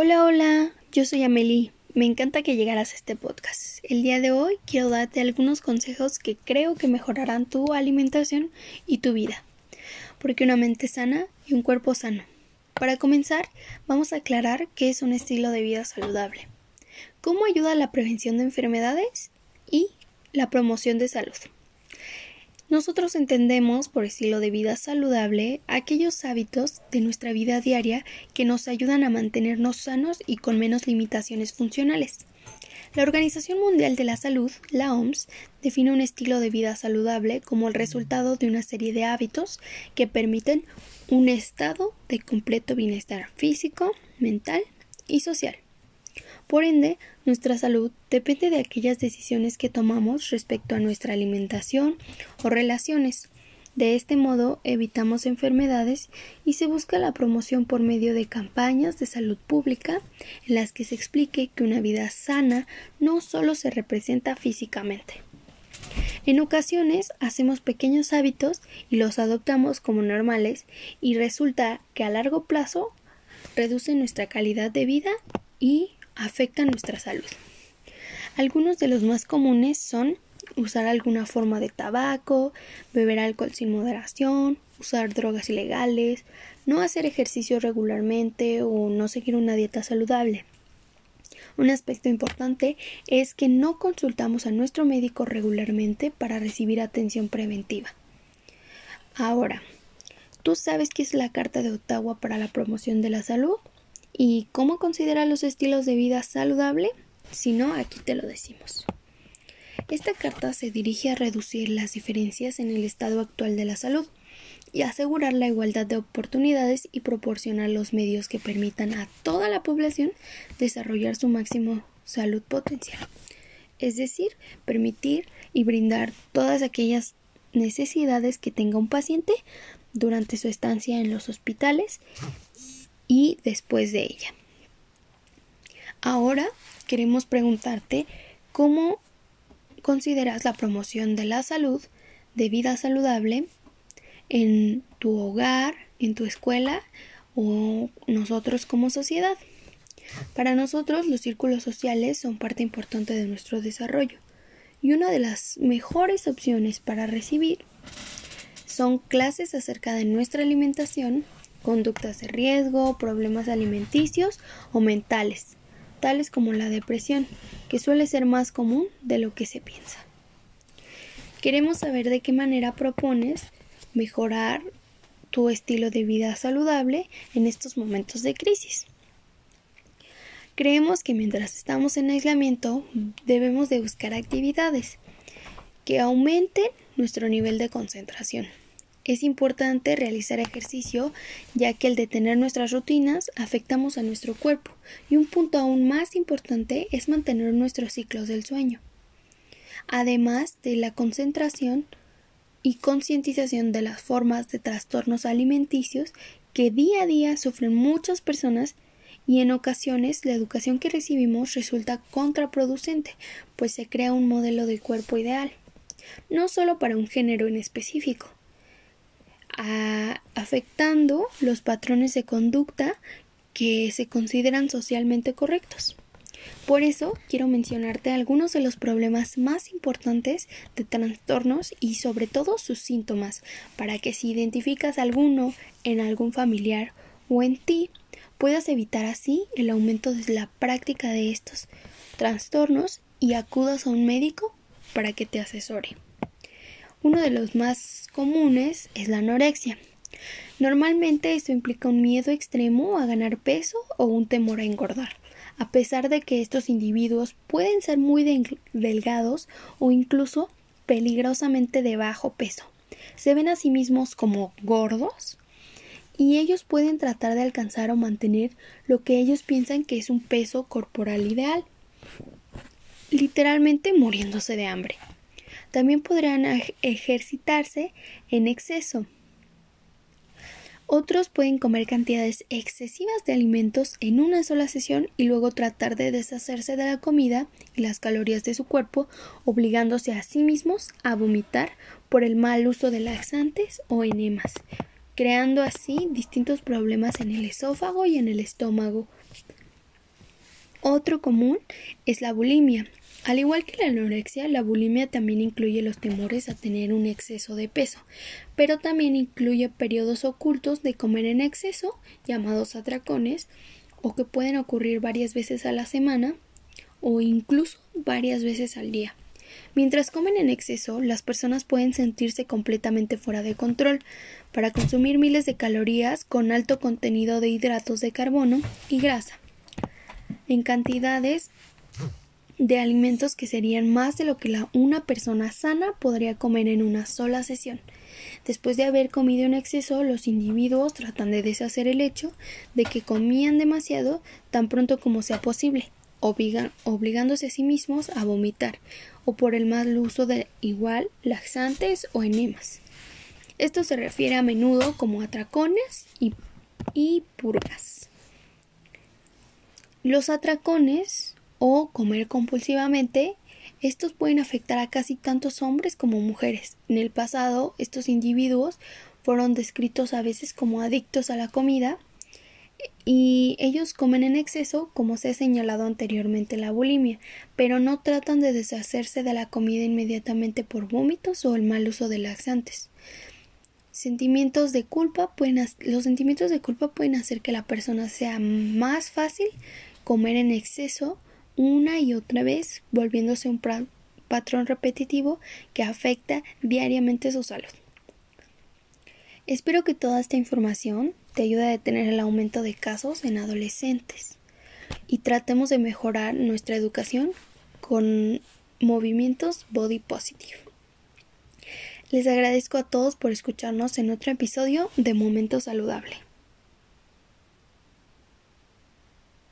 Hola, hola, yo soy Amelie. Me encanta que llegaras a este podcast. El día de hoy quiero darte algunos consejos que creo que mejorarán tu alimentación y tu vida. Porque una mente sana y un cuerpo sano. Para comenzar, vamos a aclarar qué es un estilo de vida saludable. ¿Cómo ayuda a la prevención de enfermedades? Y la promoción de salud. Nosotros entendemos por estilo de vida saludable aquellos hábitos de nuestra vida diaria que nos ayudan a mantenernos sanos y con menos limitaciones funcionales. La Organización Mundial de la Salud, la OMS, define un estilo de vida saludable como el resultado de una serie de hábitos que permiten un estado de completo bienestar físico, mental y social. Por ende, nuestra salud depende de aquellas decisiones que tomamos respecto a nuestra alimentación o relaciones. De este modo evitamos enfermedades y se busca la promoción por medio de campañas de salud pública en las que se explique que una vida sana no solo se representa físicamente. En ocasiones hacemos pequeños hábitos y los adoptamos como normales y resulta que a largo plazo reducen nuestra calidad de vida y afectan nuestra salud. Algunos de los más comunes son usar alguna forma de tabaco, beber alcohol sin moderación, usar drogas ilegales, no hacer ejercicio regularmente o no seguir una dieta saludable. Un aspecto importante es que no consultamos a nuestro médico regularmente para recibir atención preventiva. Ahora, ¿tú sabes qué es la Carta de Ottawa para la promoción de la salud? ¿Y cómo considera los estilos de vida saludable? Si no, aquí te lo decimos. Esta carta se dirige a reducir las diferencias en el estado actual de la salud y asegurar la igualdad de oportunidades y proporcionar los medios que permitan a toda la población desarrollar su máximo salud potencial. Es decir, permitir y brindar todas aquellas necesidades que tenga un paciente durante su estancia en los hospitales y después de ella. Ahora queremos preguntarte cómo consideras la promoción de la salud, de vida saludable, en tu hogar, en tu escuela o nosotros como sociedad. Para nosotros los círculos sociales son parte importante de nuestro desarrollo y una de las mejores opciones para recibir son clases acerca de nuestra alimentación, conductas de riesgo, problemas alimenticios o mentales, tales como la depresión, que suele ser más común de lo que se piensa. Queremos saber de qué manera propones mejorar tu estilo de vida saludable en estos momentos de crisis. Creemos que mientras estamos en aislamiento debemos de buscar actividades que aumenten nuestro nivel de concentración, es importante realizar ejercicio ya que al detener nuestras rutinas afectamos a nuestro cuerpo y un punto aún más importante es mantener nuestros ciclos del sueño. Además de la concentración y concientización de las formas de trastornos alimenticios que día a día sufren muchas personas y en ocasiones la educación que recibimos resulta contraproducente, pues se crea un modelo de cuerpo ideal, no solo para un género en específico, afectando los patrones de conducta que se consideran socialmente correctos. Por eso quiero mencionarte algunos de los problemas más importantes de trastornos y sobre todo sus síntomas, para que si identificas alguno en algún familiar o en ti, puedas evitar así el aumento de la práctica de estos trastornos y acudas a un médico para que te asesore. Uno de los más comunes es la anorexia. Normalmente esto implica un miedo extremo a ganar peso o un temor a engordar, a pesar de que estos individuos pueden ser muy delgados o incluso peligrosamente de bajo peso. Se ven a sí mismos como gordos y ellos pueden tratar de alcanzar o mantener lo que ellos piensan que es un peso corporal ideal, literalmente muriéndose de hambre también podrán ejercitarse en exceso. Otros pueden comer cantidades excesivas de alimentos en una sola sesión y luego tratar de deshacerse de la comida y las calorías de su cuerpo, obligándose a sí mismos a vomitar por el mal uso de laxantes o enemas, creando así distintos problemas en el esófago y en el estómago. Otro común es la bulimia. Al igual que la anorexia, la bulimia también incluye los temores a tener un exceso de peso, pero también incluye periodos ocultos de comer en exceso, llamados atracones, o que pueden ocurrir varias veces a la semana o incluso varias veces al día. Mientras comen en exceso, las personas pueden sentirse completamente fuera de control para consumir miles de calorías con alto contenido de hidratos de carbono y grasa, en cantidades de alimentos que serían más de lo que la, una persona sana podría comer en una sola sesión. Después de haber comido en exceso, los individuos tratan de deshacer el hecho de que comían demasiado tan pronto como sea posible, obligándose a sí mismos a vomitar o por el mal uso de igual laxantes o enemas. Esto se refiere a menudo como atracones y, y purgas. Los atracones o comer compulsivamente estos pueden afectar a casi tantos hombres como mujeres. En el pasado, estos individuos fueron descritos a veces como adictos a la comida y ellos comen en exceso, como se ha señalado anteriormente la bulimia, pero no tratan de deshacerse de la comida inmediatamente por vómitos o el mal uso de laxantes. Sentimientos de culpa pueden, los sentimientos de culpa pueden hacer que la persona sea más fácil comer en exceso una y otra vez, volviéndose un patrón repetitivo que afecta diariamente su salud. Espero que toda esta información te ayude a detener el aumento de casos en adolescentes y tratemos de mejorar nuestra educación con movimientos body positive. Les agradezco a todos por escucharnos en otro episodio de Momento Saludable.